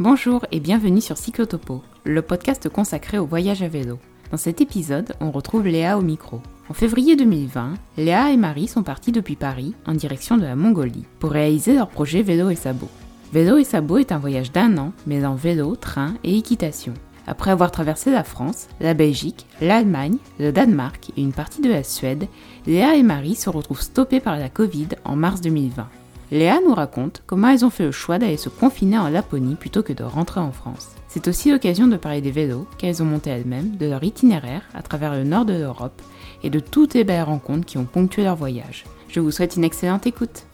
Bonjour et bienvenue sur Cyclotopo, le podcast consacré au voyage à vélo. Dans cet épisode, on retrouve Léa au micro. En février 2020, Léa et Marie sont partis depuis Paris en direction de la Mongolie pour réaliser leur projet Vélo et Sabot. Vélo et Sabot est un voyage d'un an mêlant vélo, train et équitation. Après avoir traversé la France, la Belgique, l'Allemagne, le Danemark et une partie de la Suède, Léa et Marie se retrouvent stoppées par la Covid en mars 2020. Léa nous raconte comment elles ont fait le choix d'aller se confiner en Laponie plutôt que de rentrer en France. C'est aussi l'occasion de parler des vélos qu'elles ont montés elles-mêmes, de leur itinéraire à travers le nord de l'Europe et de toutes les belles rencontres qui ont ponctué leur voyage. Je vous souhaite une excellente écoute.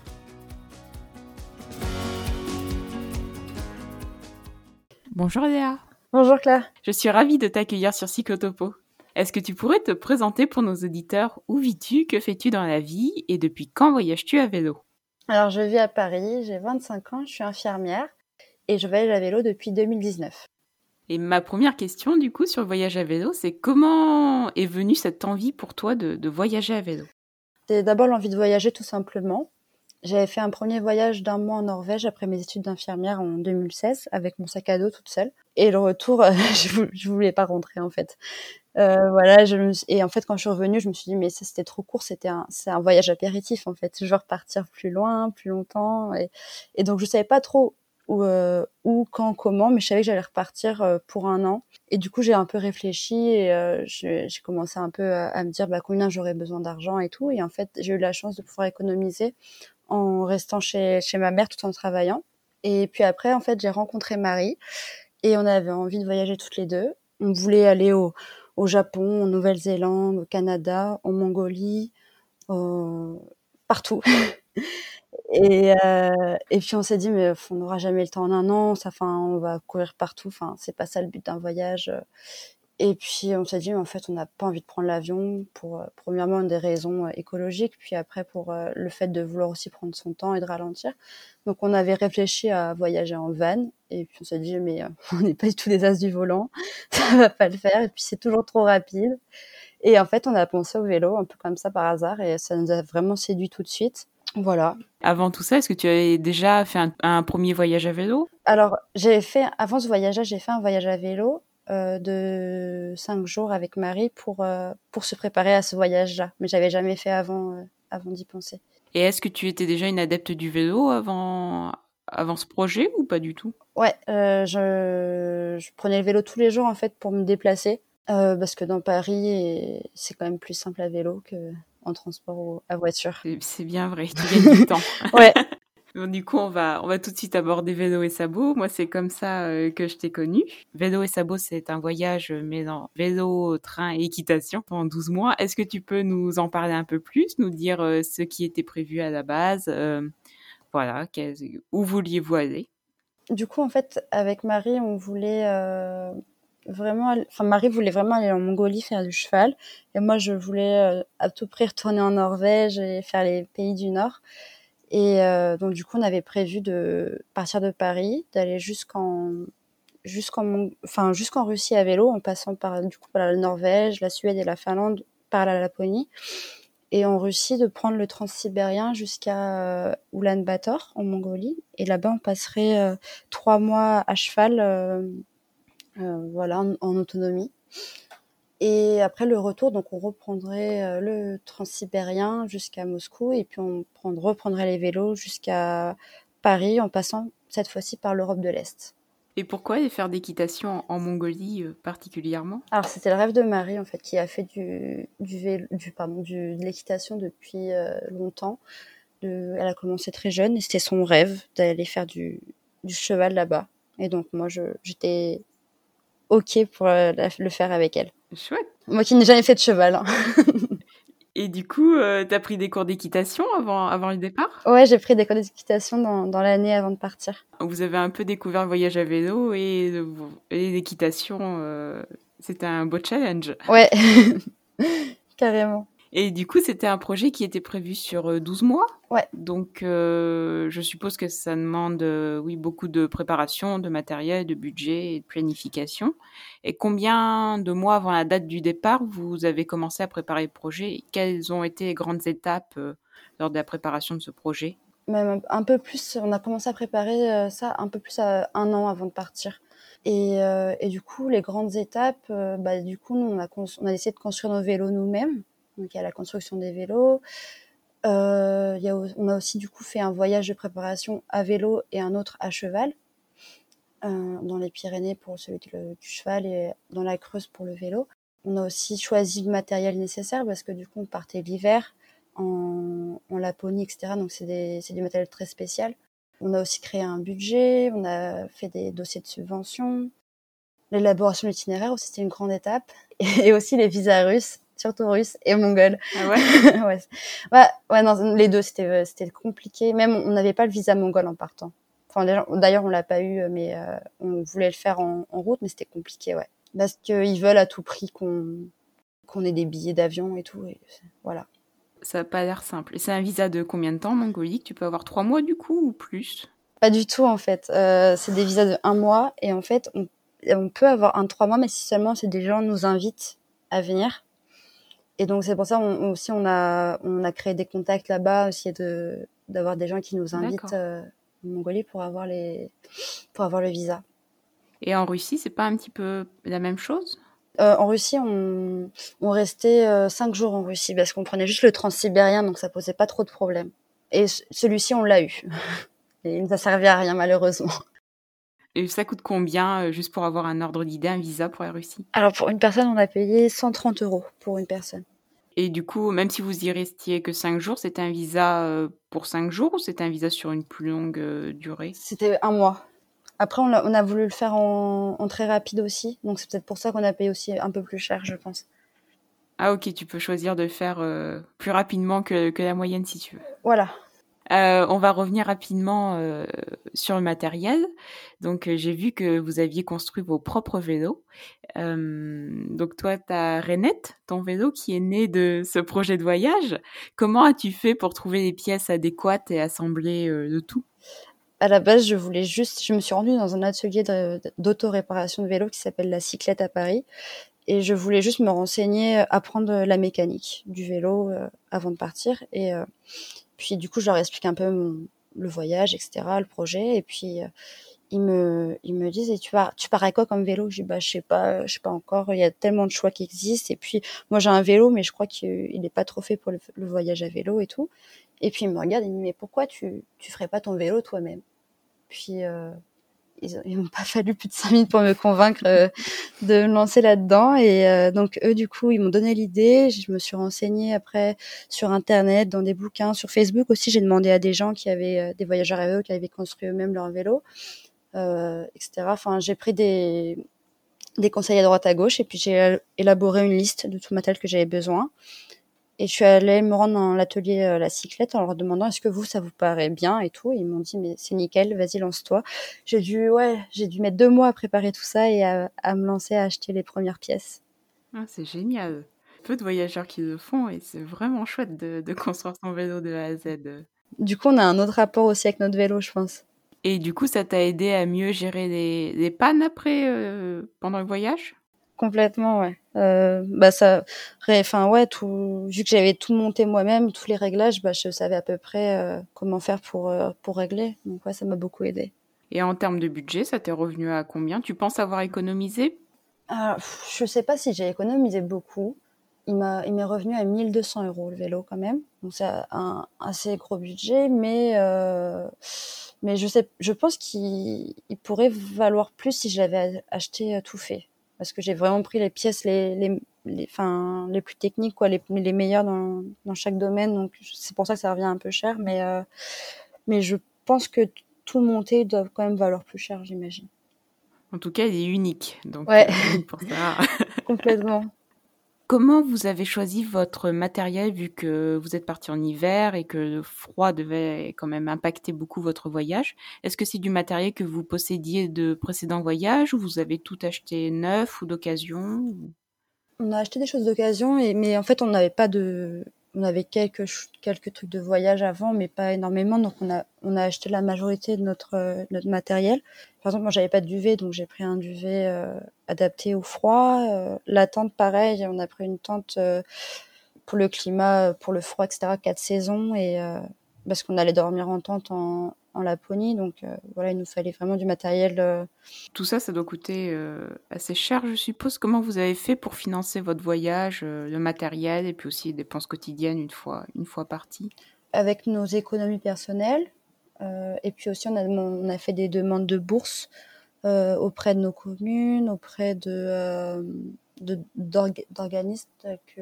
Bonjour Léa. Bonjour Claire. Je suis ravie de t'accueillir sur Cyclotopo. Est-ce que tu pourrais te présenter pour nos auditeurs? Où vis-tu? Que fais-tu dans la vie? Et depuis quand voyages-tu à vélo? Alors, je vis à Paris, j'ai 25 ans, je suis infirmière et je voyage à vélo depuis 2019. Et ma première question, du coup, sur le voyage à vélo, c'est comment est venue cette envie pour toi de, voyager à vélo? C'est d'abord l'envie de voyager tout simplement. J'avais fait un premier voyage d'un mois en Norvège après mes études d'infirmière en 2016 avec mon sac à dos toute seule. Et le retour, je, je voulais pas rentrer en fait. Euh, voilà, je et en fait quand je suis revenue, je me suis dit mais ça c'était trop court, c'était un c'est un voyage apéritif en fait, je veux repartir plus loin, plus longtemps et, et donc je savais pas trop où, euh, où quand comment, mais je savais que j'allais repartir euh, pour un an. Et du coup j'ai un peu réfléchi et euh, j'ai commencé un peu à, me dire bah combien j'aurais besoin d'argent et tout. Et en fait j'ai eu la chance de pouvoir économiser en restant chez chez ma mère tout en travaillant. Et puis après en fait j'ai rencontré Marie et on avait envie de voyager toutes les deux. On voulait aller au au Japon, en Nouvelle-Zélande, au Canada, en Mongolie, partout. et, euh, et puis on s'est dit mais on n'aura jamais le temps en un an, ça, on va courir partout, enfin c'est pas ça le but d'un voyage. Et puis on s'est dit, mais en fait, on n'a pas envie de prendre l'avion pour, euh, premièrement, des raisons euh, écologiques, puis après pour euh, le fait de vouloir aussi prendre son temps et de ralentir. Donc on avait réfléchi à voyager en van, et puis on s'est dit, mais on n'est pas du tout des as du volant, ça va pas le faire, et puis c'est toujours trop rapide. Et en fait, on a pensé au vélo, un peu comme ça par hasard, et ça nous a vraiment séduit tout de suite. Voilà. Avant tout ça, est-ce que tu avais déjà fait un, un premier voyage à vélo? Alors, j'ai fait, avant ce voyage-là, j'ai fait un voyage à vélo de cinq jours avec Marie pour, euh, pour se préparer à ce voyage-là. Mais j'avais jamais fait avant, euh, avant d'y penser. Et est-ce que tu étais déjà une adepte du vélo avant, avant ce projet ou pas du tout? Ouais, je, je, prenais le vélo tous les jours en fait pour me déplacer. parce que dans Paris, c'est quand même plus simple à vélo que en transport ou à voiture. C'est bien vrai, tu gagnes du temps. ouais, du coup, on va, on va tout de suite aborder Vélo et Sabot. Moi, c'est comme ça euh, que je t'ai connu. Vélo et Sabot, c'est un voyage mêlant vélo, train et équitation pendant 12 mois. Est-ce que tu peux nous en parler un peu plus, nous dire euh, ce qui était prévu à la base euh, Voilà, où vouliez-vous aller? Du coup, en fait, avec Marie, on voulait vraiment, enfin Marie voulait vraiment aller en Mongolie faire du cheval, et moi je voulais à tout prix retourner en Norvège et faire les pays du Nord. Et euh, donc du coup, on avait prévu de partir de Paris, d'aller jusqu'en jusqu'en enfin jusqu'en Russie à vélo, en passant par du coup par la Norvège, la Suède et la Finlande, par la Laponie, et en Russie de prendre le transsibérien jusqu'à euh, Ulaanbaatar en Mongolie. Et là-bas, on passerait euh, trois mois à cheval, euh, voilà, en autonomie. Et après le retour, donc on reprendrait euh, le transsibérien jusqu'à Moscou et puis on reprendrait les vélos jusqu'à Paris en passant cette fois-ci par l'Europe de l'Est. Et pourquoi faire d'équitation en Mongolie euh, particulièrement? Alors c'était le rêve de Marie en fait qui a fait du, du, vélo, du pardon, du, de l'équitation depuis euh, longtemps. De, elle a commencé très jeune et c'était son rêve d'aller faire du, du cheval là-bas. Et donc moi j'étais ok pour le faire avec elle. Chouette. Moi qui n'ai jamais fait de cheval. Hein. Et du coup, euh, tu as pris des cours d'équitation avant, avant le départ? Ouais, j'ai pris des cours d'équitation dans, dans l'année avant de partir. Vous avez un peu découvert le voyage à vélo et, et l'équitation, euh, c'était un beau challenge. Ouais, carrément. Et du coup, c'était un projet qui était prévu sur 12 euh, mois. Ouais. Donc, euh, je suppose que ça demande, euh, oui, beaucoup de préparation, de matériel, de budget et de planification. Et combien de mois avant la date du départ, vous avez commencé à préparer le projet Quelles ont été les grandes étapes lors de la préparation de ce projet? Même un peu plus. On a commencé à préparer ça un peu plus à un an avant de partir. Et, et du coup, les grandes étapes, bah, du coup, nous, on a, on a essayé de construire nos vélos nous-mêmes. Donc, il y a la construction des vélos. Euh, y a, on a aussi du coup fait un voyage de préparation à vélo et un autre à cheval. Euh, dans les Pyrénées pour celui du, cheval et dans la Creuse pour le vélo. On a aussi choisi le matériel nécessaire parce que du coup on partait l'hiver en, en, Laponie, etc. Donc c'est du matériel très spécial. On a aussi créé un budget, on a fait des dossiers de subvention. L'élaboration de l'itinéraire aussi c'était une grande étape. Et aussi les visas russes, surtout russes et mongols. Ah ouais, ouais. ouais. Ouais, non, les deux c'était c'était compliqué. Même on n'avait pas le visa mongol en partant. Enfin, d'ailleurs, on l'a pas eu, mais euh, on voulait le faire en, route, mais c'était compliqué, ouais. Parce qu'ils veulent à tout prix qu'on qu'on ait des billets d'avion et tout. Et voilà. Ça n'a pas l'air simple. C'est un visa de combien de temps, mongolique? Tu peux avoir trois mois du coup ou plus? Pas du tout en fait. Euh, c'est des visas de un mois et en fait on, on peut avoir un trois mois, mais si seulement c'est des gens nous invitent à venir. Et donc c'est pour ça on, aussi on a on a créé des contacts là-bas aussi de d'avoir des gens qui nous invitent Mongolie pour avoir les pour avoir le visa. Et en Russie, c'est pas un petit peu la même chose? Euh, En Russie, on, on restait euh, cinq jours en Russie parce qu'on prenait juste le transsibérien, donc ça posait pas trop de problèmes. Et celui-ci, on l'a eu. Et il ne a servi à rien malheureusement. Et ça coûte combien, euh, juste pour avoir un ordre d'idée, un visa pour la Russie? Alors pour une personne, on a payé 130 euros pour une personne. Et du coup, même si vous y restiez que 5 jours, c'était un visa euh, pour 5 jours ou c'était un visa sur une plus longue euh, durée? C'était un mois. Après, on a, on a, voulu le faire en, en très rapide aussi. Donc, c'est peut-être pour ça qu'on a payé aussi un peu plus cher, je pense. Ah, ok, tu peux choisir de le faire euh, plus rapidement que, que, la moyenne si tu veux. Voilà. Euh, on va revenir rapidement euh, sur le matériel. Donc, euh, j'ai vu que vous aviez construit vos propres vélos. donc, toi, tu as Renette, ton vélo, qui est né de ce projet de voyage. Comment as-tu fait pour trouver les pièces adéquates et assembler le tout? À la base, je voulais juste, je me suis rendue dans un atelier d'auto-réparation de vélo qui s'appelle la Cyclette à Paris, et je voulais juste me renseigner, apprendre la mécanique du vélo avant de partir. Et puis du coup, je leur explique un peu mon, le voyage, etc., le projet. Et puis euh, ils me ils me disent et tu pars tu pars à quoi comme vélo? Je dis bah je sais pas, je sais pas encore. Il y a tellement de choix qui existent. Et puis moi j'ai un vélo, mais je crois qu'il n'est pas trop fait pour le, voyage à vélo et tout. Et puis il me regarde et me dit mais pourquoi tu tu ferais pas ton vélo toi-même? Puis euh, ils n'ont pas fallu plus de cinq minutes pour me convaincre euh, de me lancer là-dedans. Et euh, donc eux, du coup, ils m'ont donné l'idée. Je me suis renseignée après sur Internet, dans des bouquins, sur Facebook aussi. J'ai demandé à des gens qui avaient euh, des voyageurs à vélo, qui avaient construit eux-mêmes leur vélo, etc. Enfin, j'ai pris des des conseils à droite à gauche et puis j'ai élaboré une liste de tout le matériel que j'avais besoin. Et je suis allée me rendre dans l'atelier euh, La Cyclette en leur demandant est-ce que vous, ça vous paraît bien et tout. ils m'ont dit mais c'est nickel, vas-y lance-toi. J'ai dû ouais, j'ai dû mettre deux mois à préparer tout ça et à, me lancer à acheter les premières pièces. Ah, c'est génial. Peu de voyageurs qui le font et c'est vraiment chouette de, construire son vélo de A à Z. Du coup, on a un autre rapport aussi avec notre vélo, je pense. Et du coup, ça t'a aidé à mieux gérer les, pannes après, euh, pendant le voyage? Complètement, ouais. Euh, bah ça, enfin ouais, tout, vu que j'avais tout monté moi-même, tous les réglages, bah je savais à peu près euh, comment faire pour euh, pour régler. Donc ouais, ça m'a beaucoup aidé. Et en termes de budget, ça t'est revenu à combien? Tu penses avoir économisé? Ah, Je sais pas si j'ai économisé beaucoup. Il m'a, il m'est revenu à 1200 euros le vélo quand même. Donc c'est un assez gros budget, mais mais je sais, je pense qu'il pourrait valoir plus si je l'avais acheté tout fait parce que j'ai vraiment pris les pièces les les les, enfin, les plus techniques quoi les, les meilleures dans, dans chaque domaine. Donc c'est pour ça que ça revient un peu cher mais euh, mais je pense que tout monter doit quand même valoir plus cher j'imagine. En tout cas il est unique. Donc ouais. Euh, complètement Comment vous avez choisi votre matériel vu que vous êtes parti en hiver et que le froid devait quand même impacter beaucoup votre voyage? Est-ce que c'est du matériel que vous possédiez de précédents voyages ou vous avez tout acheté neuf ou d'occasion On a acheté des choses d'occasion, mais en fait on n'avait pas de, on avait quelques quelques trucs de voyage avant, mais pas énormément. Donc on a on a acheté la majorité de notre euh, notre matériel. Par exemple, moi j'avais pas de duvet, donc j'ai pris un duvet euh, adapté au froid. Euh, la tente, pareil, on a pris une tente pour le climat, pour le froid, etc. Quatre saisons et parce qu'on allait dormir en tente en, en Laponie. Donc euh, voilà, il nous fallait vraiment du matériel. Euh. Tout ça, ça doit coûter euh, assez cher, je suppose. Comment vous avez fait pour financer votre voyage, le matériel et puis aussi les dépenses quotidiennes une fois, une fois parti Avec nos économies personnelles. et puis aussi, on a, on a fait des demandes de bourse auprès de nos communes, auprès de d'organismes que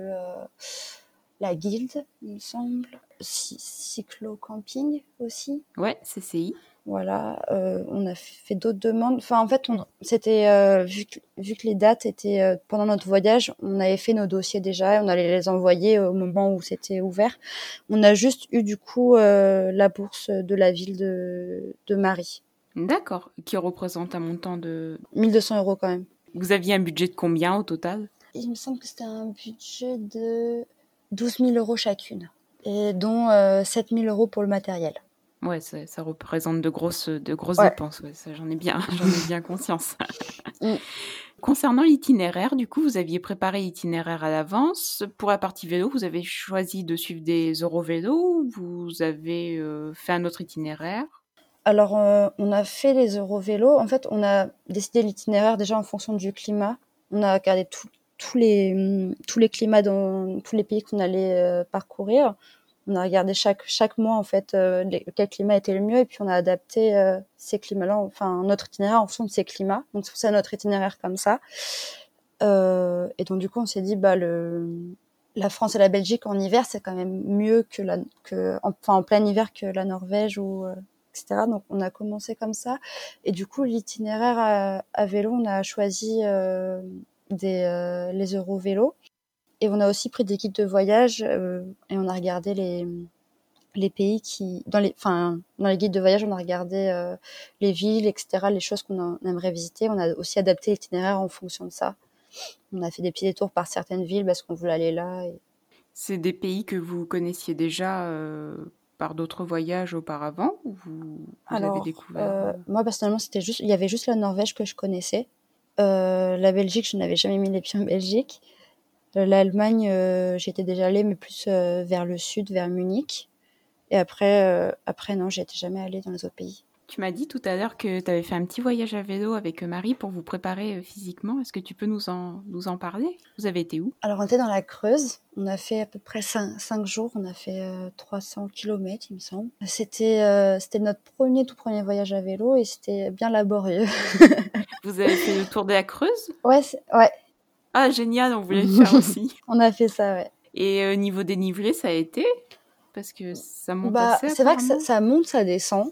la guilde, il me semble, cyclo-camping aussi. Ouais, CCI. Voilà, euh, on a fait d'autres demandes. Enfin, en fait, c'était euh, vu, que, vu, que, les dates étaient euh, pendant notre voyage, on avait fait nos dossiers déjà, et on allait les envoyer au moment où c'était ouvert. On a juste eu du coup la bourse de la ville de, de Marie. D'accord, qui représente un montant de 1200 euros quand même. Vous aviez un budget de combien au total? Il me semble que c'était un budget de 12 000 euros chacune, et dont euh, 7 000 euros pour le matériel. Ouais, ça, ça représente de grosses, de grosses dépenses. Ouais, j'en ai bien, j'en ai bien conscience. Mm. Concernant l'itinéraire, du coup, vous aviez préparé l'itinéraire à l'avance. Pour la partie vélo, vous avez choisi de suivre des Eurovélos ou vous avez euh, fait un autre itinéraire? Alors, euh, on a fait les Eurovélos. En fait, on a décidé l'itinéraire déjà en fonction du climat. On a regardé tout, tous les tous les climats dans tous les pays qu'on allait euh, parcourir. On a regardé chaque chaque mois en fait euh, quel climat était le mieux et puis on a adapté euh, ces climats-là, enfin notre itinéraire en fonction de ces climats. Donc c'est pour ça notre itinéraire comme ça. et donc du coup on s'est dit bah le la France et la Belgique en hiver c'est quand même mieux que la que enfin en plein hiver que la Norvège ou etc. Donc on a commencé comme ça. Et du coup, l'itinéraire à, à, vélo, on a choisi euh, des, euh, les Eurovélos. Et on a aussi pris des guides de voyage euh, et on a regardé les, les pays qui dans les enfin dans les guides de voyage on a regardé euh, les villes etc les choses qu'on aimerait visiter. On a aussi adapté l'itinéraire en fonction de ça. On a fait des petits détours par certaines villes parce qu'on voulait aller là c'est des pays que vous connaissiez déjà par d'autres voyages auparavant ou vous, vous avez découvert moi personnellement c'était juste il y avait juste la Norvège que je connaissais la Belgique, je n'avais jamais mis les pieds en Belgique. Euh, L'Allemagne, euh, j'étais déjà allée, mais plus vers le sud, vers Munich. Et après, après non, j'étais jamais allée dans les autres pays. Tu m'as dit tout à l'heure que tu avais fait un petit voyage à vélo avec Marie pour vous préparer physiquement. Est-ce que tu peux nous en, nous en parler? Vous avez été où? Alors, on était dans la Creuse. On a fait à peu près 5, jours. On a fait 300 km, il me semble. C'était c'était notre premier, tout premier voyage à vélo et c'était bien laborieux. Vous avez fait le tour de la Creuse? Ouais, ouais. Ah, génial, on voulait le faire aussi. on a fait ça, ouais. Et euh, niveau dénivelé, ça a été? Parce que ça monte bah, C'est vrai que ça, monte, ça descend.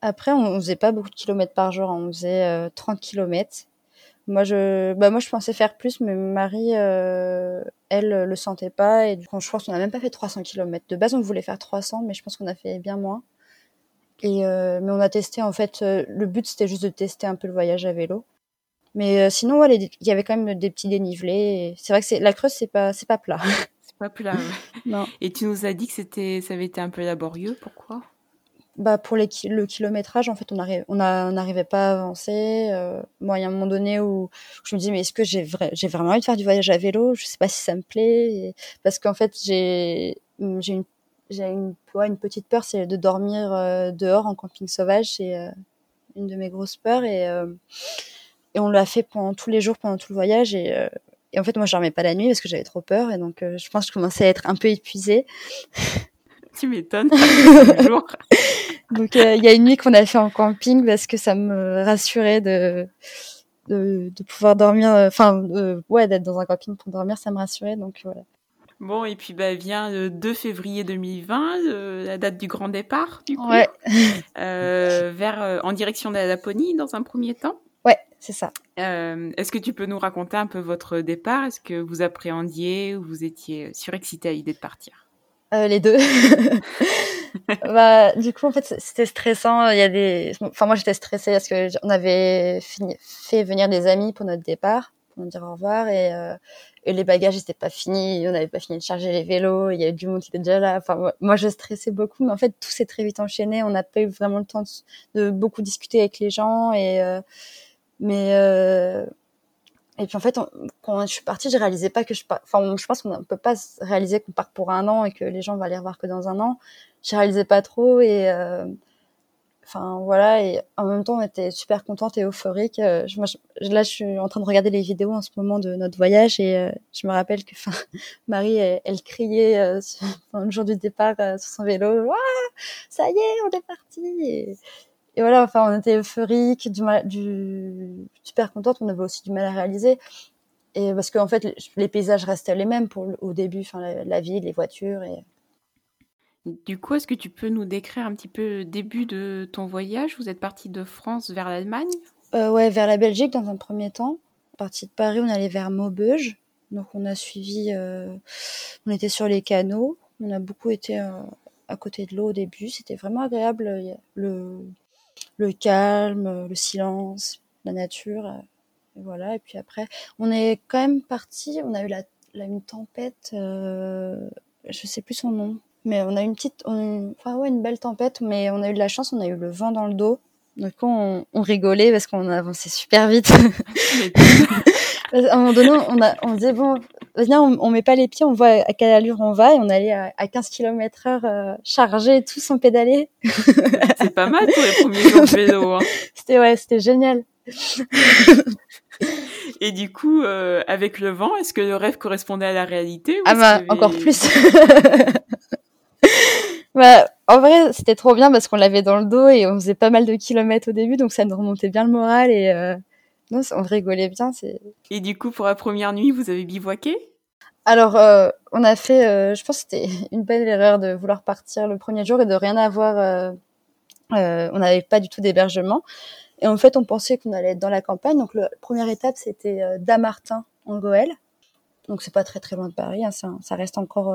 Après, on, faisait pas beaucoup de kilomètres par jour, hein. on faisait 30 euh, kilomètres. Moi je, bah moi, je pensais faire plus, mais Marie, euh, elle, le sentait pas. Et du coup, je pense qu'on a même pas fait 300 kilomètres. De base, on voulait faire 300, mais je pense qu'on a fait bien moins. Et euh, mais on a testé en fait. Euh, le but c'était juste de tester un peu le voyage à vélo. Mais euh, sinon, ouais, il y avait quand même des petits dénivelés. C'est vrai que c'est la Creuse, c'est pas, c'est pas plat. c'est pas plat. non. Et tu nous as dit que c'était, ça avait été un peu laborieux. Pourquoi? Bah pour les le kilométrage en fait on arrive on on n'arrivait pas à avancer euh, moi il y a un moment donné où je me dis mais est-ce que j'ai j'ai vraiment envie de faire du voyage à vélo? Je sais pas si ça me plaît parce qu'en fait j'ai j'ai une j'ai une, une petite peur, c'est de dormir euh, dehors en camping sauvage. C'est euh, une de mes grosses peurs et, euh, et on l'a fait pendant tous les jours, pendant tout le voyage. Et, et en fait, moi, je dormais pas la nuit parce que j'avais trop peur et donc je pense que je commençais à être un peu épuisée. tu m'étonnes. donc il y a une nuit qu'on a fait en camping parce que ça me rassurait de de, de pouvoir dormir, enfin ouais, d'être dans un camping pour dormir, ça me rassurait. Donc voilà. Bon, et puis bah, vient le 2 février 2020, la date du grand départ, du coup, ouais. euh, vers, euh, en direction de la Laponie dans un premier temps. Ouais, c'est ça. Euh, Est-ce que tu peux nous raconter un peu votre départ? Est-ce que vous appréhendiez ou vous étiez surexcité à l'idée de partir? Euh, Les deux. bah, du coup, en fait, c'était stressant. Il y a des, enfin, moi, j'étais stressée parce que on avait fini... fait venir des amis pour notre départ, pour nous dire au revoir et euh, et les bagages n'étaient pas finis, on n'avait pas fini de charger les vélos, il y avait du monde qui était déjà là. Enfin, moi, je stressais beaucoup, mais en fait, tout s'est très vite enchaîné. On n'a pas eu vraiment le temps de, beaucoup discuter avec les gens, et euh, mais euh, Et puis en fait, quand je suis partie, je réalisais pas que je enfin je pense qu'on ne peut pas réaliser qu'on part pour un an et que les gens vont aller revoir que dans un an. Je réalisais pas trop et euh, enfin voilà et en même temps on était super contente et euphorique. Euh, je, là, je suis en train de regarder les vidéos en ce moment de notre voyage et euh, je me rappelle que enfin Marie elle, criait euh, le jour du départ sur son vélo, ça y est, on est parti. Et, et voilà, enfin, on était euphorique, du, du super contente. On avait aussi du mal à réaliser. Et parce qu'en fait, les paysages restaient les mêmes pour au début, enfin, la, ville, les voitures. Et... Du coup, est-ce que tu peux nous décrire un petit peu le début de ton voyage? Vous êtes parti de France vers l'Allemagne? Euh, Ouais, vers la Belgique dans un premier temps. Parti de Paris, on allait vers Maubeuge. Donc, on a suivi, euh, on était sur les canaux. On a beaucoup été euh, à côté de l'eau au début. C'était vraiment agréable. Le, le calme, le silence, la nature. Euh, et voilà. Et puis après, on est quand même parti. On a eu la, une tempête. Euh, je sais plus son nom, mais on a eu une petite, enfin ouais, une belle tempête. Mais on a eu de la chance. On a eu le vent dans le dos. Donc on, on rigolait parce qu'on avançait super vite. à un moment donné, on, a, on disait bon, viens, on, on, met pas les pieds, on voit à quelle allure on va, et on allait à, 15 km heure euh, chargé, tout sans pédaler. C'est pas mal pour les premiers jours de vélo. Hein. C'était ouais, c'était génial. et du coup, euh, avec le vent, est-ce que le rêve correspondait à la réalité Ah bah encore plus. bah, en vrai, c'était trop bien parce qu'on l'avait dans le dos et on faisait pas mal de kilomètres au début, donc ça nous remontait bien le moral et euh, non, on rigolait bien. Et du coup, pour la première nuit, vous avez bivouaqué? Alors, euh, on a fait. Euh, je pense que c'était une belle erreur de vouloir partir le premier jour et de rien avoir. Euh, on n'avait pas du tout d'hébergement. Et en fait, on pensait qu'on allait être dans la campagne. Donc, la première étape, c'était Damartin, en Goël. Donc, c'est pas très très loin de Paris. Hein, ça, reste encore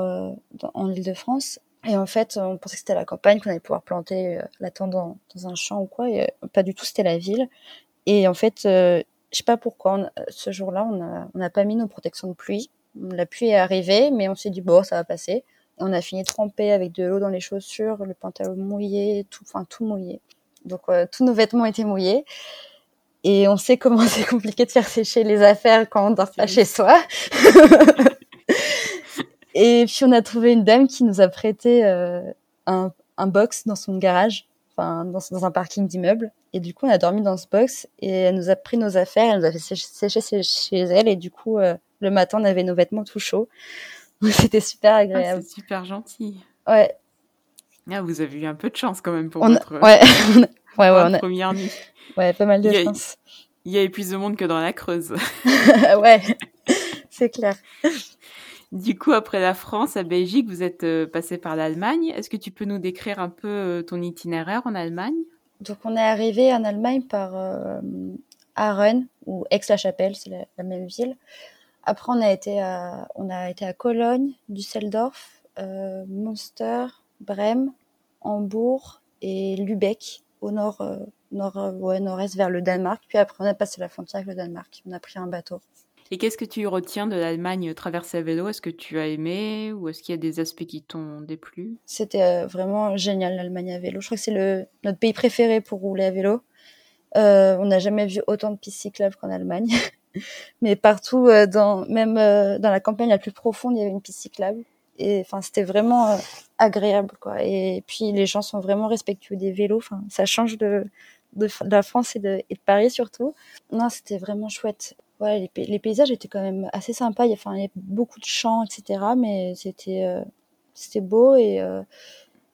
en Île-de-France. Et en fait, on pensait que c'était la campagne, qu'on allait pouvoir planter la tente dans, un champ ou quoi. Et pas du tout, c'était la ville. Et en fait, euh, je sais pas pourquoi, ce jour-là, on n'a pas mis nos protections de pluie. La pluie est arrivée, mais on s'est dit, bon, ça va passer. On a fini trempé avec de l'eau dans les chaussures, le pantalon mouillé, tout, enfin tout mouillé. Donc euh, tous nos vêtements étaient mouillés. Et on sait comment c'est compliqué de faire sécher les affaires quand on dort pas chez soi. et puis on a trouvé une dame qui nous a prêté euh, un, un box dans son garage, enfin dans, dans un parking d'immeuble. Et du coup, on a dormi dans ce box et elle nous a pris nos affaires, elle nous a fait sécher, chez elle et du coup, euh, le matin, on avait nos vêtements tout chauds. C'était super ah, agréable. c'est super gentil. Ouais. Ah, vous avez eu un peu de chance quand même pour votre ouais. ouais, ouais, on a... première nuit. Ouais, pas mal de chance. Il y avait plus de monde que dans la Creuse. ouais, c'est clair. Du coup, après la France, à Belgique, vous êtes euh, passé par l'Allemagne. Est-ce que tu peux nous décrire un peu euh, ton itinéraire en Allemagne? Donc on est arrivé en Allemagne par euh, Aachen ou Aix-la-Chapelle, c'est la, même ville. Après on a été à, on a été à Cologne, Düsseldorf, euh, Münster, Brême, Hambourg et Lübeck au nord, euh, nord, ouais, nord-est vers le Danemark. Puis après on a passé la frontière avec le Danemark. On a pris un bateau. Et qu'est-ce que tu retiens de l'Allemagne traversée à vélo Est-ce que tu as aimé ou est-ce qu'il y a des aspects qui t'ont déplu? C'était euh, vraiment génial l'Allemagne à vélo. Je crois que c'est le, notre pays préféré pour rouler à vélo. Euh, on n'a jamais vu autant de pistes cyclables qu'en Allemagne. Mais partout, euh, dans, même dans la campagne la plus profonde, il y avait une piste cyclable. Et enfin, c'était vraiment agréable, quoi. Et puis les gens sont vraiment respectueux des vélos. Enfin, ça change de, de, la France et de, et de Paris surtout. Non, c'était vraiment chouette ouais, les, paysages étaient quand même assez sympas. Il y, a, enfin, il y a beaucoup de champs, etc. Mais c'était euh, c'était beau et euh,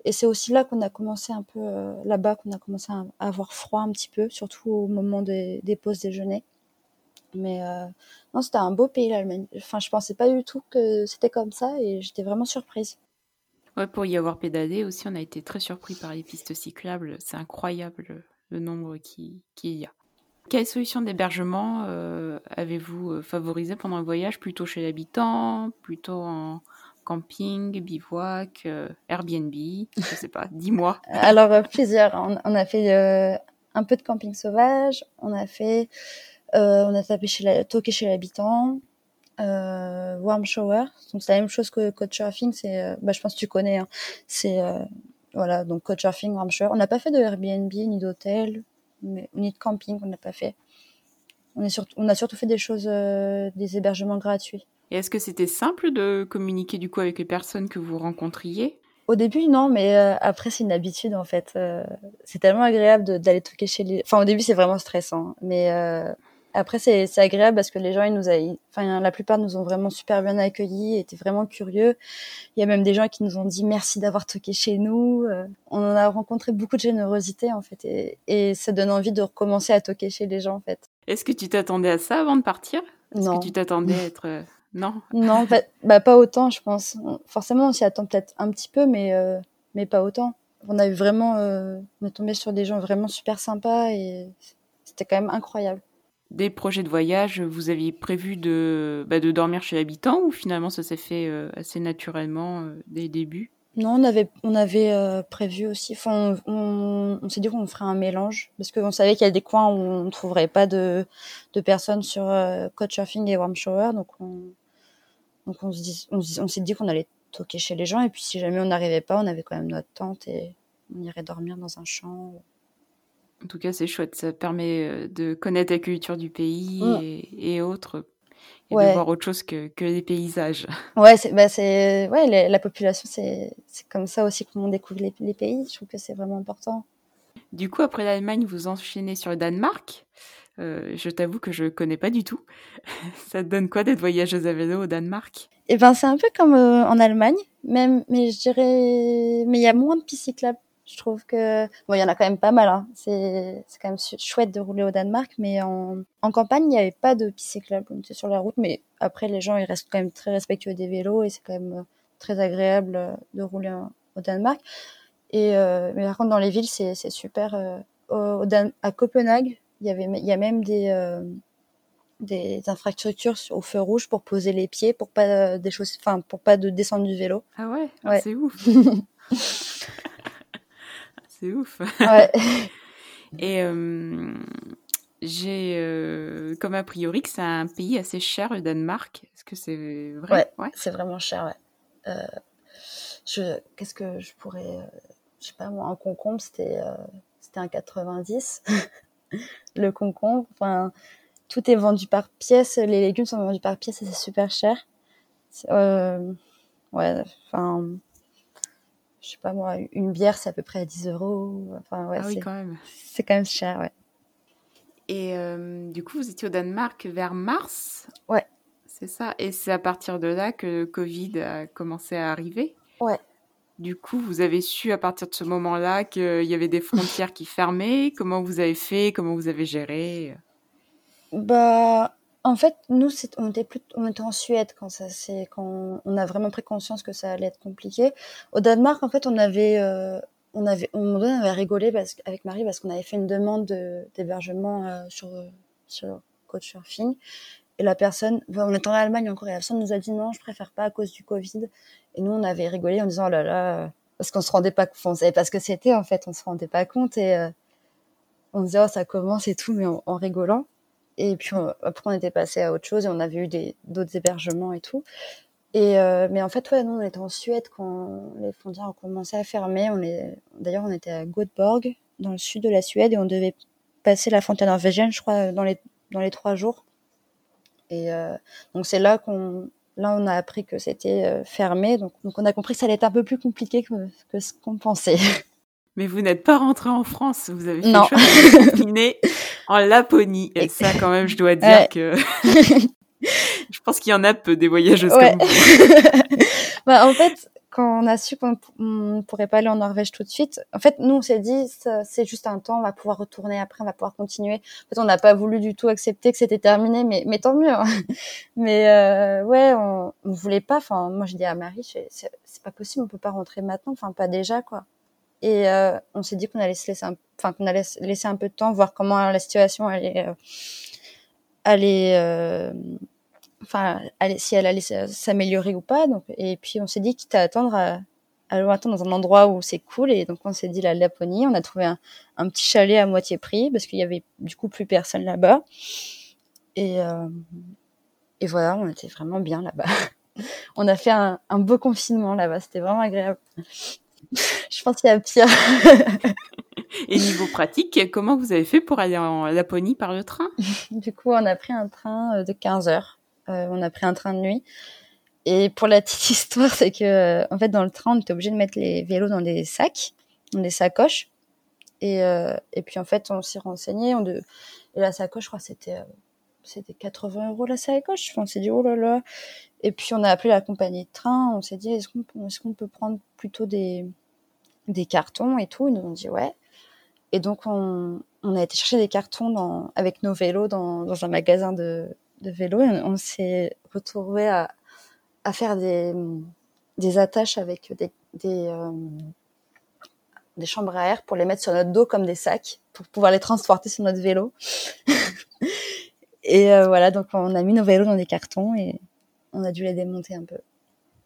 et c'est aussi là qu'on a commencé un peu euh, là-bas qu'on a commencé à, avoir froid un petit peu, surtout au moment des, des pauses déjeuner. Mais non, c'était un beau pays l'Allemagne. Enfin, je pensais pas du tout que c'était comme ça et j'étais vraiment surprise. Ouais, pour y avoir pédalé aussi, on a été très surpris par les pistes cyclables. C'est incroyable le nombre qui qu'il y a. Quelle solution d'hébergement euh, avez-vous euh, favorisé pendant le voyage? Plutôt chez l'habitant Plutôt en camping, bivouac, euh, Airbnb? Je sais pas, dis-moi. Alors, plusieurs. On, a fait un peu de camping sauvage. On a fait... on a tapé chez la, toqué chez l'habitant. warm shower. Donc, c'est la même chose que Couchsurfing. C'est, bah, je pense que tu connais. Hein. C'est... voilà, donc Couchsurfing, warm shower. On n'a pas fait de Airbnb ni d'hôtel ni de camping, on n'a pas fait. on, est surtout, on a surtout fait des choses, des hébergements gratuits. Et est-ce que c'était simple de communiquer du coup avec les personnes que vous rencontriez? Au début, non, mais après, c'est une habitude en fait. c'est tellement agréable d'aller toquer chez les. Enfin, au début, c'est vraiment stressant, mais après, c'est agréable parce que les gens, ils nous a, enfin, la plupart nous ont vraiment super bien accueillis, étaient vraiment curieux. Il y a même des gens qui nous ont dit merci d'avoir toqué chez nous. Euh, on en a rencontré beaucoup de générosité, en fait, et, et ça donne envie de recommencer à toquer chez les gens, en fait. Est-ce que tu t'attendais à ça avant de partir? Est-ce que tu t'attendais à être... Euh, non? Non, bah, bah, pas autant, je pense. Forcément, on s'y attend peut-être un petit peu, mais, euh, mais pas autant. On a eu vraiment... on est tombé sur des gens vraiment super sympas et c'était quand même incroyable des projets de voyage, vous aviez prévu de, bah, de dormir chez l'habitant ou finalement ça s'est fait euh, assez naturellement euh, dès le début? Non, on avait, on avait euh, prévu aussi. Enfin, on, s'est dit qu'on ferait un mélange parce qu'on savait qu'il y a des coins où on ne trouverait pas de, de personnes sur Couchsurfing et Warm Shower. Donc, on, donc on, se dit, on s'est dit qu'on allait toquer chez les gens et puis si jamais on n'arrivait pas, on avait quand même notre tente et on irait dormir dans un champ. En tout cas, c'est chouette. Ça permet euh, de connaître la culture du pays mm. et, autres. Et de voir autre chose que, que les paysages. Ouais, c'est, bah c'est, ouais, la population, c'est, c'est comme ça aussi qu'on découvre les, les, pays. Je trouve que c'est vraiment important. Du coup, après l'Allemagne, vous enchaînez sur le Danemark. Euh, je t'avoue que je connais pas du tout. ça te donne quoi d'être voyageuse à vélo au Danemark? Eh ben, c'est un peu comme euh, en Allemagne, même, mais je dirais, mais il y a moins de pistes cyclables je trouve que bon, il y en a quand même pas mal. Hein. C'est c'est quand même chouette de rouler au Danemark, mais en, en campagne, il n'y avait pas de piste cyclable. On était sur la route, mais après, les gens ils restent quand même très respectueux des vélos et c'est quand même euh, très agréable euh, de rouler au Danemark. Et euh, mais par contre, dans les villes, c'est c'est super. Au, à Copenhague, il y avait il y a même des des infrastructures au feu rouge pour poser les pieds pour pas des choses enfin pour pas de descendre du vélo. Ah ouais, ouais. c'est ouf. c'est ouf. Ouais. Et euh, j'ai euh, comme a priori que c'est un pays assez cher, le Danemark. Est-ce que c'est vrai? Ouais, c'est vraiment cher, ouais. Euh, je, qu'est-ce que je pourrais... je sais pas moi, un concombre, c'était c'était un 90. le concombre, enfin, tout est vendu par pièce. Les légumes sont vendus par pièce et c'est super cher. ouais, enfin je sais pas moi, une bière, c'est à peu près à 10 euros. Enfin, ouais, ah oui, quand même. C'est quand même cher, ouais. Et euh, du coup, vous étiez au Danemark vers mars? Ouais. C'est ça. Et c'est à partir de là que le Covid a commencé à arriver? Ouais. Du coup, vous avez su à partir de ce moment-là qu'il y avait des frontières qui fermaient? Comment vous avez fait? Comment vous avez géré? Bah, en fait, nous, on était plus, on était en Suède quand ça, c'est quand on a vraiment pris conscience que ça allait être compliqué. Au Danemark, en fait, on avait, euh, on avait, on avait rigolé parce, avec Marie parce qu'on avait fait une demande d'hébergement euh, sur sur Couchsurfing et la personne, on était en Allemagne encore et la personne nous a dit non, je préfère pas à cause du Covid. Et nous, on avait rigolé en disant oh là là, parce qu'on se rendait pas, compte, on savait pas ce que c'était en fait, on se rendait pas compte et euh, on disait oh ça commence et tout, mais en rigolant. Et puis après, on était passé à autre chose et on avait eu d'autres hébergements et tout. Et euh, mais en fait, ouais, nous, on était en Suède quand les frontières ont commencé à fermer. On est, d'ailleurs, on était à Göteborg, dans le sud de la Suède, et on devait passer la frontière norvégienne, je crois, dans les dans les trois jours. Et euh, donc c'est là qu'on, là, on a appris que c'était euh, fermé. Donc, donc on a compris que ça allait être un peu plus compliqué que, que ce qu'on pensait. Mais vous n'êtes pas rentré en France, vous avez fait non. le choix en Laponie. Et ça, quand même, je dois dire que je pense qu'il y en a peu des voyageuses comme vous. bah, en fait, quand on a su qu'on ne pourrait pas aller en Norvège tout de suite, en fait, nous, on s'est dit, c'est juste un temps, on va pouvoir retourner après, on va pouvoir continuer. En fait, on n'a pas voulu du tout accepter que c'était terminé, mais, mais tant mieux. Hein. Mais euh, ouais, on, on voulait pas. Enfin, moi, j'ai dit à Marie, c'est pas possible, on peut pas rentrer maintenant, enfin, pas déjà, quoi. Et euh, on s'est dit qu'on allait se laisser, un, enfin qu'on allait laisser un peu de temps, voir comment la situation allait, euh, allait, euh, enfin, si elle allait s'améliorer ou pas. Donc, et puis on s'est dit quitte à attendre, à, attendre dans un endroit où c'est cool. Et donc on s'est dit la Laponie. On a trouvé un, un petit chalet à moitié prix parce qu'il y avait du coup plus personne là-bas. Et, et voilà, on était vraiment bien là-bas. on a fait un beau confinement là-bas. C'était vraiment agréable. Je pense qu'il y a pire. Et niveau pratique, comment vous avez fait pour aller en Laponie par le train? Du coup, on a pris un train de 15 heures. on a pris un train de nuit. Et pour la petite histoire, c'est que en fait dans le train, on était obligé de mettre les vélos dans des sacs, dans des sacoches. Et, euh, et puis en fait, on s'est renseigné. On de... Et la sacoche, je crois, c'était euh, c'était 80 euros la sacoche. on s'est dit oh là là. Et puis on a appelé la compagnie de train. On s'est dit est-ce qu'on qu'on peut prendre plutôt des des cartons et tout? Ils nous ont dit ouais. Et donc on, on a été chercher des cartons avec nos vélos dans, dans un magasin de, de vélos. Et on, s'est retrouvé à, à faire des, des attaches avec des, des, euh, des chambres à air pour les mettre sur notre dos comme des sacs pour pouvoir les transporter sur notre vélo. et euh, voilà, donc on a mis nos vélos dans des cartons et on a dû les démonter un peu.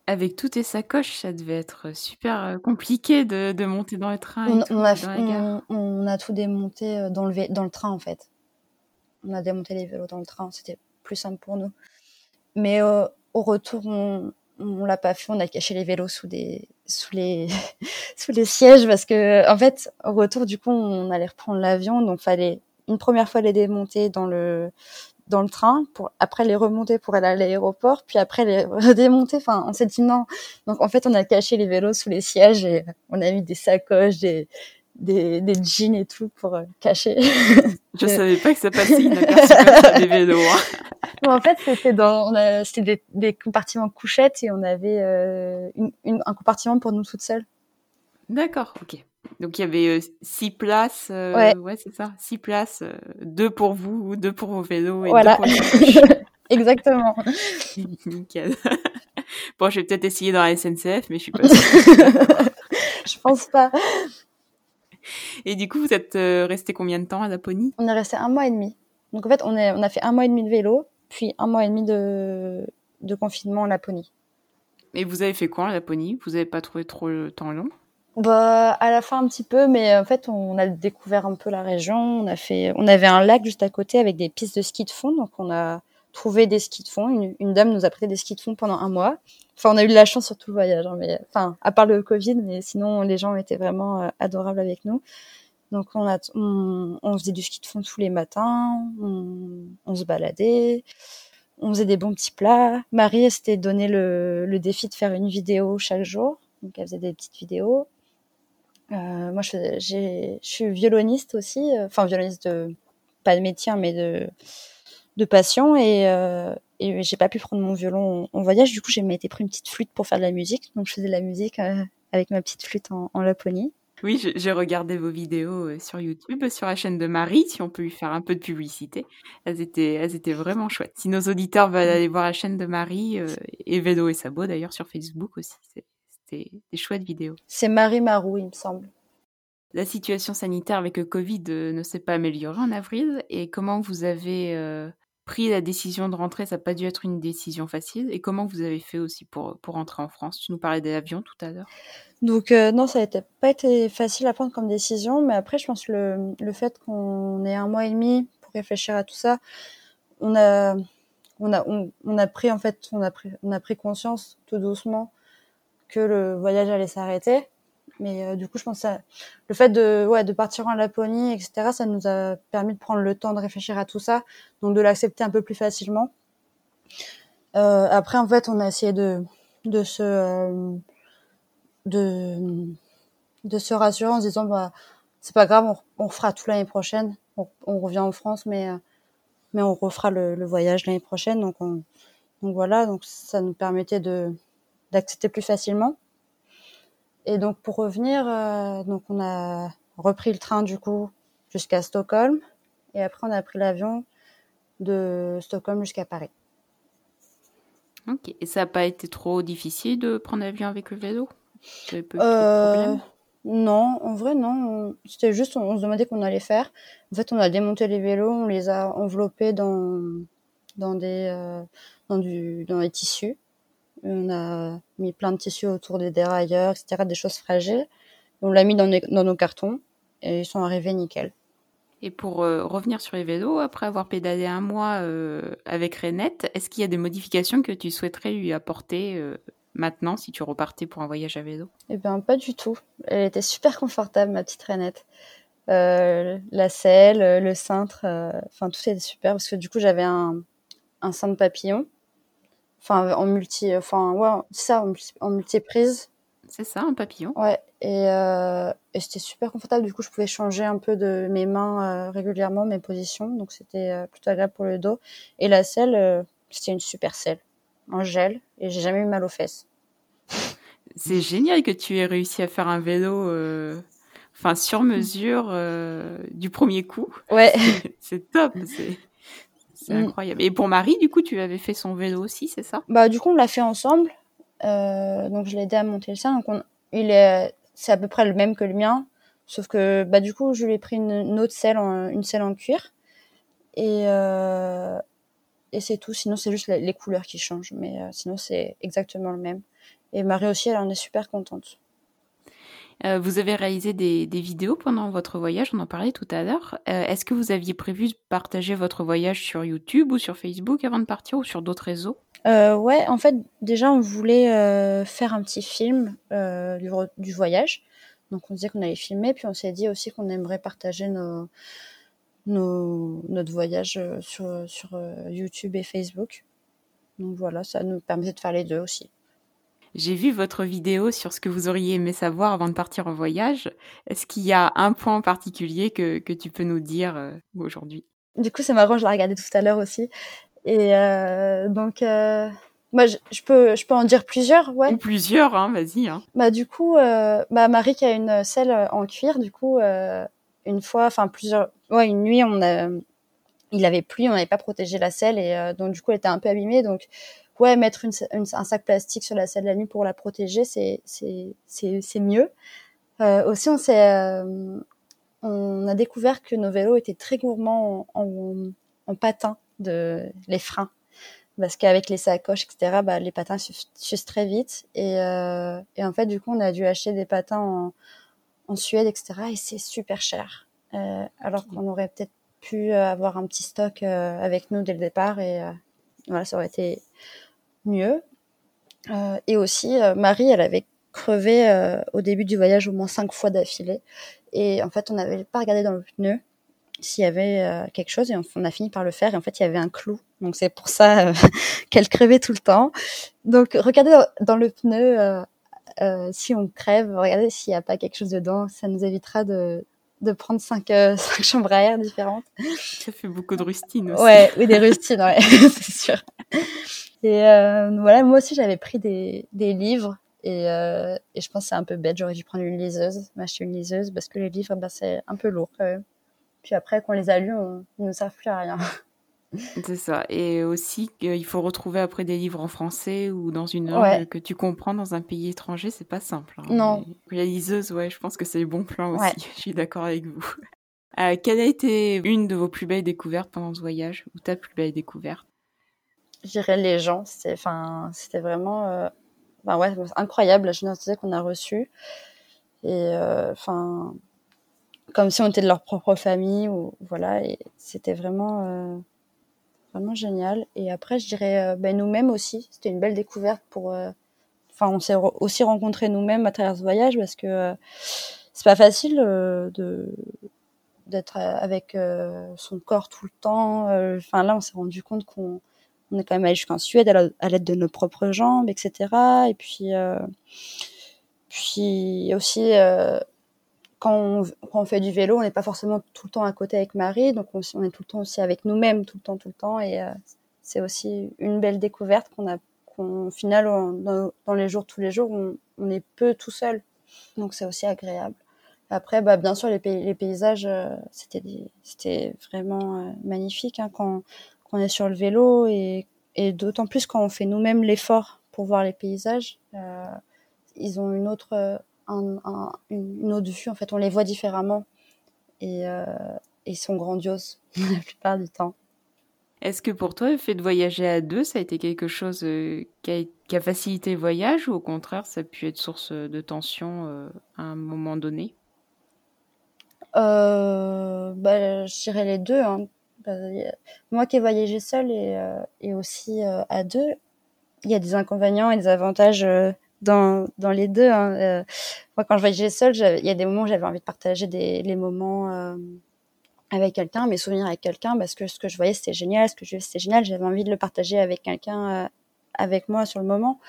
Avec toutes tes sacoches, ça devait être super euh, compliqué de, de monter dans le train. On, on, a, on, a, tout démonté euh, dans le, dans le train en fait. On a démonté les vélos dans le train, c'était plus simple pour nous. Mais au retour, on, on l'a pas fait, on a caché les vélos sous des sous les sous les sièges parce que en fait au retour du coup on allait reprendre l'avion donc fallait une première fois les démonter dans le dans le train pour après les remonter pour aller à l'aéroport puis après les redémonter enfin on s'est dit non donc en fait on a caché les vélos sous les sièges et on a mis des sacoches des des, des jeans et tout pour euh, cacher. Je savais pas que ça passait inaperçu des vélos. Hein. en fait, c'était dans, c'était des, des, compartiments couchettes et on avait euh, une, un compartiment pour nous toutes seules. D'accord, ok. Donc il y avait euh, six places, ouais, ouais c'est ça, six places, deux pour vous, deux pour vos vélos et voilà. deux pour Exactement. Nickel. bon, je vais peut-être essayer dans la SNCF, mais je suis pas sûre. je pense pas. Et du coup, vous êtes euh, resté combien de temps à Laponie? On est resté un mois et demi. Donc en fait, on, est, on a fait un mois et demi de vélo, puis un mois et demi de, de confinement en Laponie. Et vous avez fait quoi en Laponie? Vous n'avez pas trouvé trop le temps long? Bah, à la fin un petit peu, mais en fait, on a découvert un peu la région. On a fait, on avait un lac juste à côté avec des pistes de ski de fond, donc on a trouvé des skis de fond. Une, dame nous a prêté des skis de fond pendant un mois. Enfin, on a eu de la chance sur tout le voyage, hein, mais enfin, à part le Covid, mais sinon les gens étaient vraiment euh, adorables avec nous. Donc on, a, on, faisait du ski de fond tous les matins, on, on, se baladait, on faisait des bons petits plats. Marie s'était donné le, le, défi de faire une vidéo chaque jour, donc elle faisait des petites vidéos. Euh, moi, je, je suis violoniste aussi, euh, enfin violoniste de pas de métier, hein, mais de de passion et, euh, et j'ai pas pu prendre mon violon en, voyage. Du coup, j'ai été pris une petite flûte pour faire de la musique. Donc, je faisais de la musique euh, avec ma petite flûte en, en Laponie. Oui, j'ai regardé vos vidéos sur YouTube, sur la chaîne de Marie, si on peut lui faire un peu de publicité. Elles étaient, elles étaient vraiment chouettes. Si nos auditeurs veulent aller voir la chaîne de Marie, euh, et Vélo et Sabot d'ailleurs sur Facebook aussi, des chouettes vidéos. C'est Marie Marou, il me semble. La situation sanitaire avec le Covid ne s'est pas améliorée en avril. Et comment vous avez pris la décision de rentrer, ça n'a pas dû être une décision facile. Et comment vous avez fait aussi pour, pour rentrer en France? Tu nous parlais de l'avion tout à l'heure. Donc euh, non, ça n'a pas été facile à prendre comme décision, mais après, je pense que le, le fait qu'on ait un mois et demi pour réfléchir à tout ça, on a, on a, on, a pris en fait, on a pris, on a pris conscience tout doucement que le voyage allait s'arrêter mais euh, du coup, je pense que le fait de, ouais, de partir en Laponie, etc., ça nous a permis de prendre le temps de réfléchir à tout ça, donc de l'accepter un peu plus facilement. Euh, après, en fait, on a essayé de, de se, euh, de, de se rassurer en se disant, bah, c'est pas grave, on, on fera tout l'année prochaine. On, revient en France, mais, mais on refera le, le voyage l'année prochaine. Donc, on, donc voilà, donc ça nous permettait de, d'accepter plus facilement. Et donc pour revenir, euh, donc on a repris le train du coup jusqu'à Stockholm et après on a pris l'avion de Stockholm jusqu'à Paris. Ok. Et ça n'a pas été trop difficile de prendre l'avion avec le vélo? Euh, Non, en vrai non. C'était juste on, se demandait qu'on allait faire. En fait, on a démonté les vélos, on les a enveloppés dans dans des euh, dans du dans des tissus on a mis plein de tissus autour des dérailleurs, etc., des choses fragiles. On l'a mis dans, nos cartons et ils sont arrivés nickel. Et pour euh, revenir sur les vélos, après avoir pédalé un mois euh, avec Renette, est-ce qu'il y a des modifications que tu souhaiterais lui apporter euh, maintenant si tu repartais pour un voyage à vélo Eh bien, pas du tout. Elle était super confortable, ma petite Renette. la selle, le cintre, enfin tout était super parce que du coup j'avais un, un de papillon, enfin en multi, enfin ouais, ça en, multiprise. C'est ça, un papillon. Ouais, et, et c'était super confortable. Du coup, je pouvais changer un peu de mes mains régulièrement, mes positions, donc c'était plutôt agréable pour le dos. Et la selle, c'était une super selle en gel, et j'ai jamais eu mal aux fesses. C'est génial que tu aies réussi à faire un vélo, euh, enfin sur mesure euh, du premier coup. Ouais. c'est top, c'est mm. incroyable. Et pour Marie, du coup, tu avais fait son vélo aussi, c'est ça? Bah du coup, on l'a fait ensemble. Euh, donc je l'ai aidé à monter le sien. Donc il est, c'est à peu près le même que le mien, sauf que bah du coup, je lui ai pris une, autre selle, en, une selle en cuir. Et et c'est tout. Sinon, c'est juste les couleurs qui changent, mais sinon c'est exactement le même. Et Marie aussi, elle en est super contente. Euh, vous avez réalisé des, vidéos pendant votre voyage, on en parlait tout à l'heure. Euh, est-ce que vous aviez prévu de partager votre voyage sur YouTube ou sur Facebook avant de partir ou sur d'autres réseaux? Euh, Ouais, en fait, déjà, on voulait euh, faire un petit film du, voyage. Donc, on disait qu'on allait filmer, puis on s'est dit aussi qu'on aimerait partager notre voyage sur YouTube et Facebook. Donc voilà, ça nous permettait de faire les deux aussi. J'ai vu votre vidéo sur ce que vous auriez aimé savoir avant de partir en voyage. Est-ce qu'il y a un point en particulier que, que tu peux nous dire euh, aujourd'hui? Du coup, c'est marrant, je l'ai regardé tout à l'heure aussi. Et euh, donc, euh, moi, je, peux, je peux en dire plusieurs, ouais. Ou plusieurs, hein, vas-y. Hein. Bah du coup, euh, bah Marie qui a une selle en cuir, du coup, une fois, enfin plusieurs, ouais, une nuit, on a, il avait plu, on n'avait pas protégé la selle et donc du coup, elle était un peu abîmée, donc ouais, mettre une, un sac plastique sur la selle de la nuit pour la protéger, c'est c'est mieux. Euh, aussi, on s'est euh, on a découvert que nos vélos étaient très gourmands en, en, en patins de les freins. Parce qu'avec les sacoches etc bah, les patins s'usent très vite. Et, euh, et en fait du coup on a dû acheter des patins en, en Suède etc et c'est super cher. Euh, alors qu'on aurait peut-être pu avoir un petit stock euh, avec nous dès le départ et euh, voilà ça aurait été mieux. Euh, et aussi, euh, Marie, elle avait crevé euh, au début du voyage au moins cinq fois d'affilée. Et en fait, on n'avait pas regardé dans le pneu s'il y avait quelque chose et on a fini par le faire. Et en fait, il y avait un clou. Donc c'est pour ça qu'elle crevait tout le temps. Donc regardez dans le pneu si on crève, regardez s'il n'y a pas quelque chose dedans. Ça nous évitera de, de prendre cinq, cinq chambres à air différentes. Ça fait beaucoup de rustines aussi. Ouais, oui, des rustines, ouais, c'est sûr. Et euh, voilà, moi aussi j'avais pris des, des livres et, euh, et, je pense que c'est un peu bête. J'aurais dû prendre une liseuse, m'acheter une liseuse parce que les livres, bah, c'est un peu lourd quand même. Puis après, quand on les a lus, on, ils ne servent plus à rien. C'est ça. Et aussi, il faut retrouver après des livres en français ou dans une langue que tu comprends dans un pays étranger, c'est pas simple. Hein. Non. La liseuse, ouais, je pense que c'est le bon plan aussi. Je suis d'accord avec vous. Euh, quelle a été une de vos plus belles découvertes pendant ce voyage ou ta plus belle découverte? Je dirais les gens. C'était, vraiment, euh, ben ouais, incroyable la générosité qu'on a reçue. Et euh, enfin, comme si on était de leur propre famille ou voilà. Et c'était vraiment, vraiment génial. Et après, je dirais ben, nous-mêmes aussi. C'était une belle découverte pour. Enfin, on s'est aussi rencontrés nous-mêmes à travers ce voyage parce que c'est pas facile de d'être avec son corps tout le temps. Enfin là, on s'est rendu compte qu'on on est quand même allé jusqu'en Suède à l'aide de nos propres jambes, etc. Et puis, euh, puis aussi, euh, quand, on, quand, fait du vélo, on n'est pas forcément tout le temps à côté avec Marie, donc on, est tout le temps aussi avec nous-mêmes, tout le temps, tout le temps. Et euh, c'est aussi une belle découverte qu'on a, qu'au final, dans, les jours, tous les jours, on, est peu tout seul. Donc c'est aussi agréable. Après, bah, bien sûr, les, pays, les paysages, euh, c'était c'était vraiment euh, magnifique hein, quand on est sur le vélo et, d'autant plus quand on fait nous-mêmes l'effort pour voir les paysages, ils ont une autre, une autre vue. En fait, on les voit différemment et euh, ils sont grandioses la plupart du temps. Est-ce que pour toi, le fait de voyager à deux, ça a été quelque chose euh, qui a, facilité le voyage ou au contraire, ça a pu être source de tension à un moment donné? Bah, Je dirais les deux. Hein. Bah, moi qui ai voyagé seule et, euh, et aussi euh, à deux, il y a des inconvénients et des avantages euh, dans, dans les deux. Hein. moi, quand je voyageais seule, il y a des moments où j'avais envie de partager des, les moments avec quelqu'un, mes souvenirs avec quelqu'un, parce que ce que je voyais c'était génial, ce que je c'était génial, j'avais envie de le partager avec quelqu'un, avec moi sur le moment.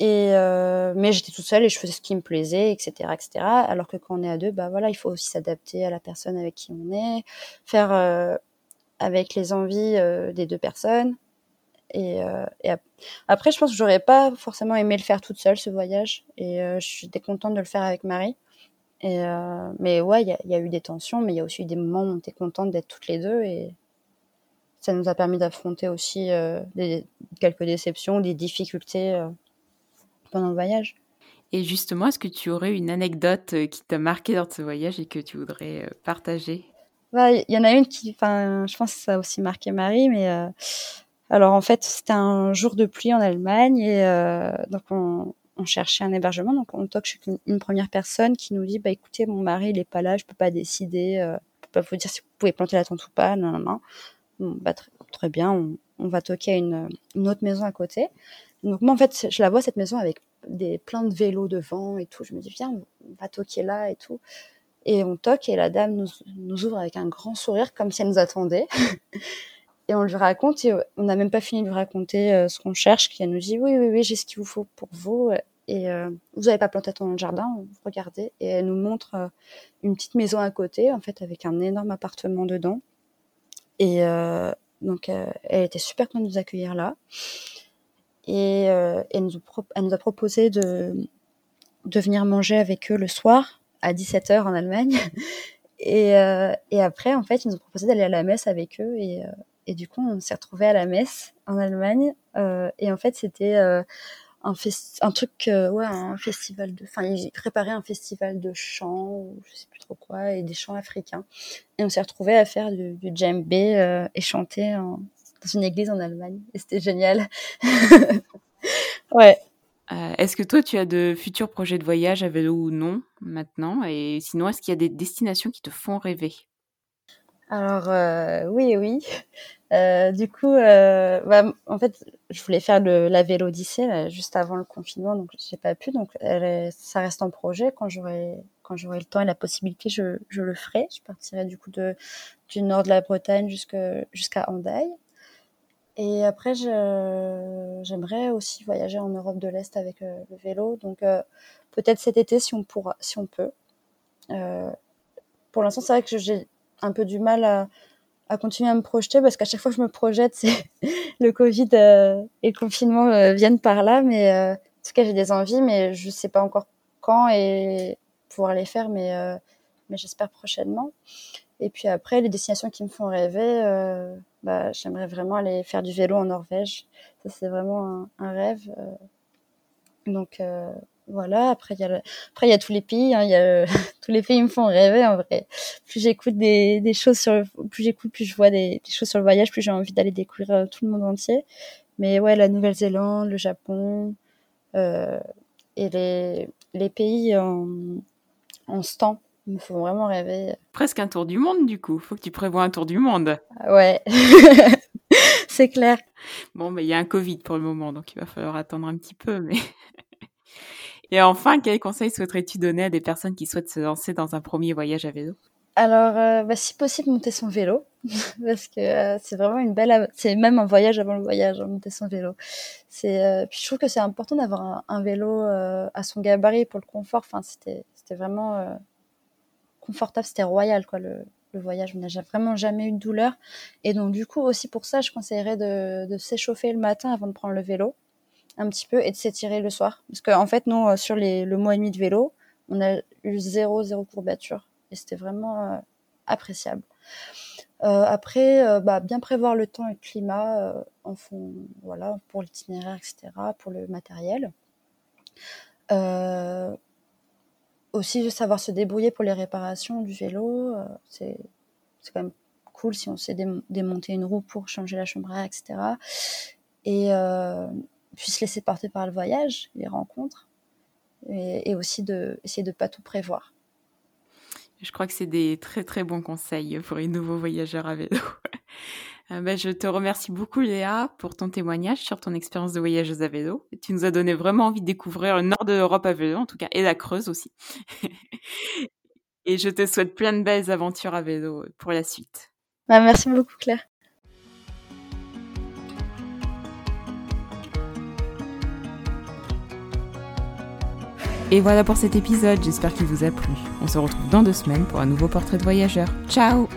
Et euh, mais j'étais toute seule et je faisais ce qui me plaisait, etc., etc. Alors que quand on est à deux, bah voilà, il faut aussi s'adapter à la personne avec qui on est, faire euh, avec les envies euh, des deux personnes. Et, euh, après, je pense que j'aurais pas forcément aimé le faire toute seule ce voyage. Et euh, j'étais contente de le faire avec Marie. Et mais ouais, il y a, y a, eu des tensions, mais il y a aussi eu des moments où on était contente d'être toutes les deux et ça nous a permis d'affronter aussi des, quelques déceptions, des difficultés pendant le voyage. Et justement, est-ce que tu aurais une anecdote euh, qui t'a marqué dans ce voyage et que tu voudrais euh, partager? Bah, Il y en a une qui, enfin, je pense que ça a aussi marqué Marie, mais euh, alors en fait, c'était un jour de pluie en Allemagne et euh, donc on, cherchait un hébergement, donc on toque chez une, une, première personne qui nous dit, bah écoutez, mon mari il est pas là, je peux pas décider, euh, je peux pas vous dire si vous pouvez planter la tente ou pas, non, non, non. Très, bien, on, va toquer à une, autre maison à côté. Donc moi en fait, je la vois cette maison avec des plein de vélos devant et tout. Je me dis viens, on va toquer là et tout. Et on toque et la dame nous ouvre avec un grand sourire comme si elle nous attendait. et on lui raconte et on n'a même pas fini de lui raconter euh, ce qu'on cherche. Qu'elle nous dit oui oui oui j'ai ce qu'il vous faut pour vous. Et euh, vous n'avez pas planté dans le jardin, regardez. Et elle nous montre euh, une petite maison à côté, en fait, avec un énorme appartement dedans. Et euh, donc, elle était super contente de nous accueillir là et euh, elle, nous a proposé de, de venir manger avec eux le soir à 17h en Allemagne. Et, euh, et après, en fait, ils nous ont proposé d'aller à la messe avec eux. Euh, et du coup, on s'est retrouvés à la messe en Allemagne. Euh, et en fait, c'était euh, un, un truc, euh, ouais, un festival de. Enfin, ils préparaient un festival de chants, ou je sais plus trop quoi, et des chants africains. Et on s'est retrouvés à faire du, du djembé et chanter en, dans une église en Allemagne. Et c'était génial. ouais. Euh, est-ce que toi, tu as de futurs projets de voyage à vélo ou non maintenant? Et sinon, est-ce qu'il y a des destinations qui te font rêver? Alors, euh, oui, oui. Euh, du coup, euh, bah, en fait, je voulais faire le, la vélo Odyssée juste avant le confinement, donc j'ai pas pu. Donc, ça reste en projet. Quand j'aurai quand j'aurai le temps et la possibilité, je, le ferai. Je partirai du coup du nord de la Bretagne jusqu'à Hendaye. Et après, j'aimerais aussi voyager en Europe de l'Est avec le vélo. Donc peut-être cet été si on si on peut. Pour l'instant, c'est vrai que j'ai un peu du mal à, à, continuer à me projeter parce qu'à chaque fois que je me projette, c'est le Covid euh, et le confinement euh, viennent par là. Mais en tout cas, j'ai des envies, mais je sais pas encore quand et pouvoir les faire, mais mais j'espère prochainement. Et puis après, les destinations qui me font rêver, euh, bah, j'aimerais vraiment aller faire du vélo en Norvège. Ça, c'est vraiment un, un rêve. Euh. Donc euh, voilà. Après, il y a le... après il y a tous les pays. Hein, y a tous les pays me font rêver en vrai. Plus j'écoute des, des choses sur, le... plus j'écoute, plus je vois des, des, choses sur le voyage, plus j'ai envie d'aller découvrir euh, tout le monde entier. Mais ouais, la Nouvelle-Zélande, le Japon euh, et les les pays en en stand il me faut vraiment rêver. Presque un tour du monde, du coup. Faut que tu prévois un tour du monde. Ouais, c'est clair. Bon, mais il y a un Covid pour le moment, donc il va falloir attendre un petit peu. Mais Et enfin, quels conseils souhaiterais-tu donner à des personnes qui souhaitent se lancer dans un premier voyage à vélo? Alors, euh, bah, si possible, monter son vélo, parce que euh, c'est vraiment une belle, c'est même un voyage avant le voyage, hein, monter son vélo. C'est, euh, puis je trouve que c'est important d'avoir un, vélo à son gabarit pour le confort. Enfin, c'était, c'était vraiment confortable, c'était royal quoi le, voyage. On n'a vraiment jamais eu de douleur. Et donc du coup aussi pour ça, je conseillerais de s'échauffer le matin avant de prendre le vélo un petit peu et de s'étirer le soir. Parce qu'en en fait, nous, euh, sur le mois et demi de vélo, on a eu zéro, zéro courbature. Et c'était vraiment euh, appréciable. Euh, après, bah, bien prévoir le temps et le climat en fond, voilà, pour l'itinéraire, etc., pour le matériel. Aussi de savoir se débrouiller pour les réparations du vélo. C'est quand même cool si on sait démonter une roue pour changer la chambre etc. Et puis se laisser porter par le voyage, les rencontres, et, et aussi de essayer de pas tout prévoir. Je crois que c'est des très très bons conseils pour les nouveaux voyageurs à vélo. Euh, ben, je te remercie beaucoup Léa pour ton témoignage sur ton expérience de voyageuse à vélo. Tu nous as donné vraiment envie de découvrir le nord de l'Europe à vélo, en tout cas, et la Creuse aussi. et je te souhaite plein de belles aventures à vélo pour la suite. Bah, merci beaucoup Claire. Et voilà pour cet épisode, j'espère qu'il vous a plu. On se retrouve dans deux semaines pour un nouveau portrait de voyageur. Ciao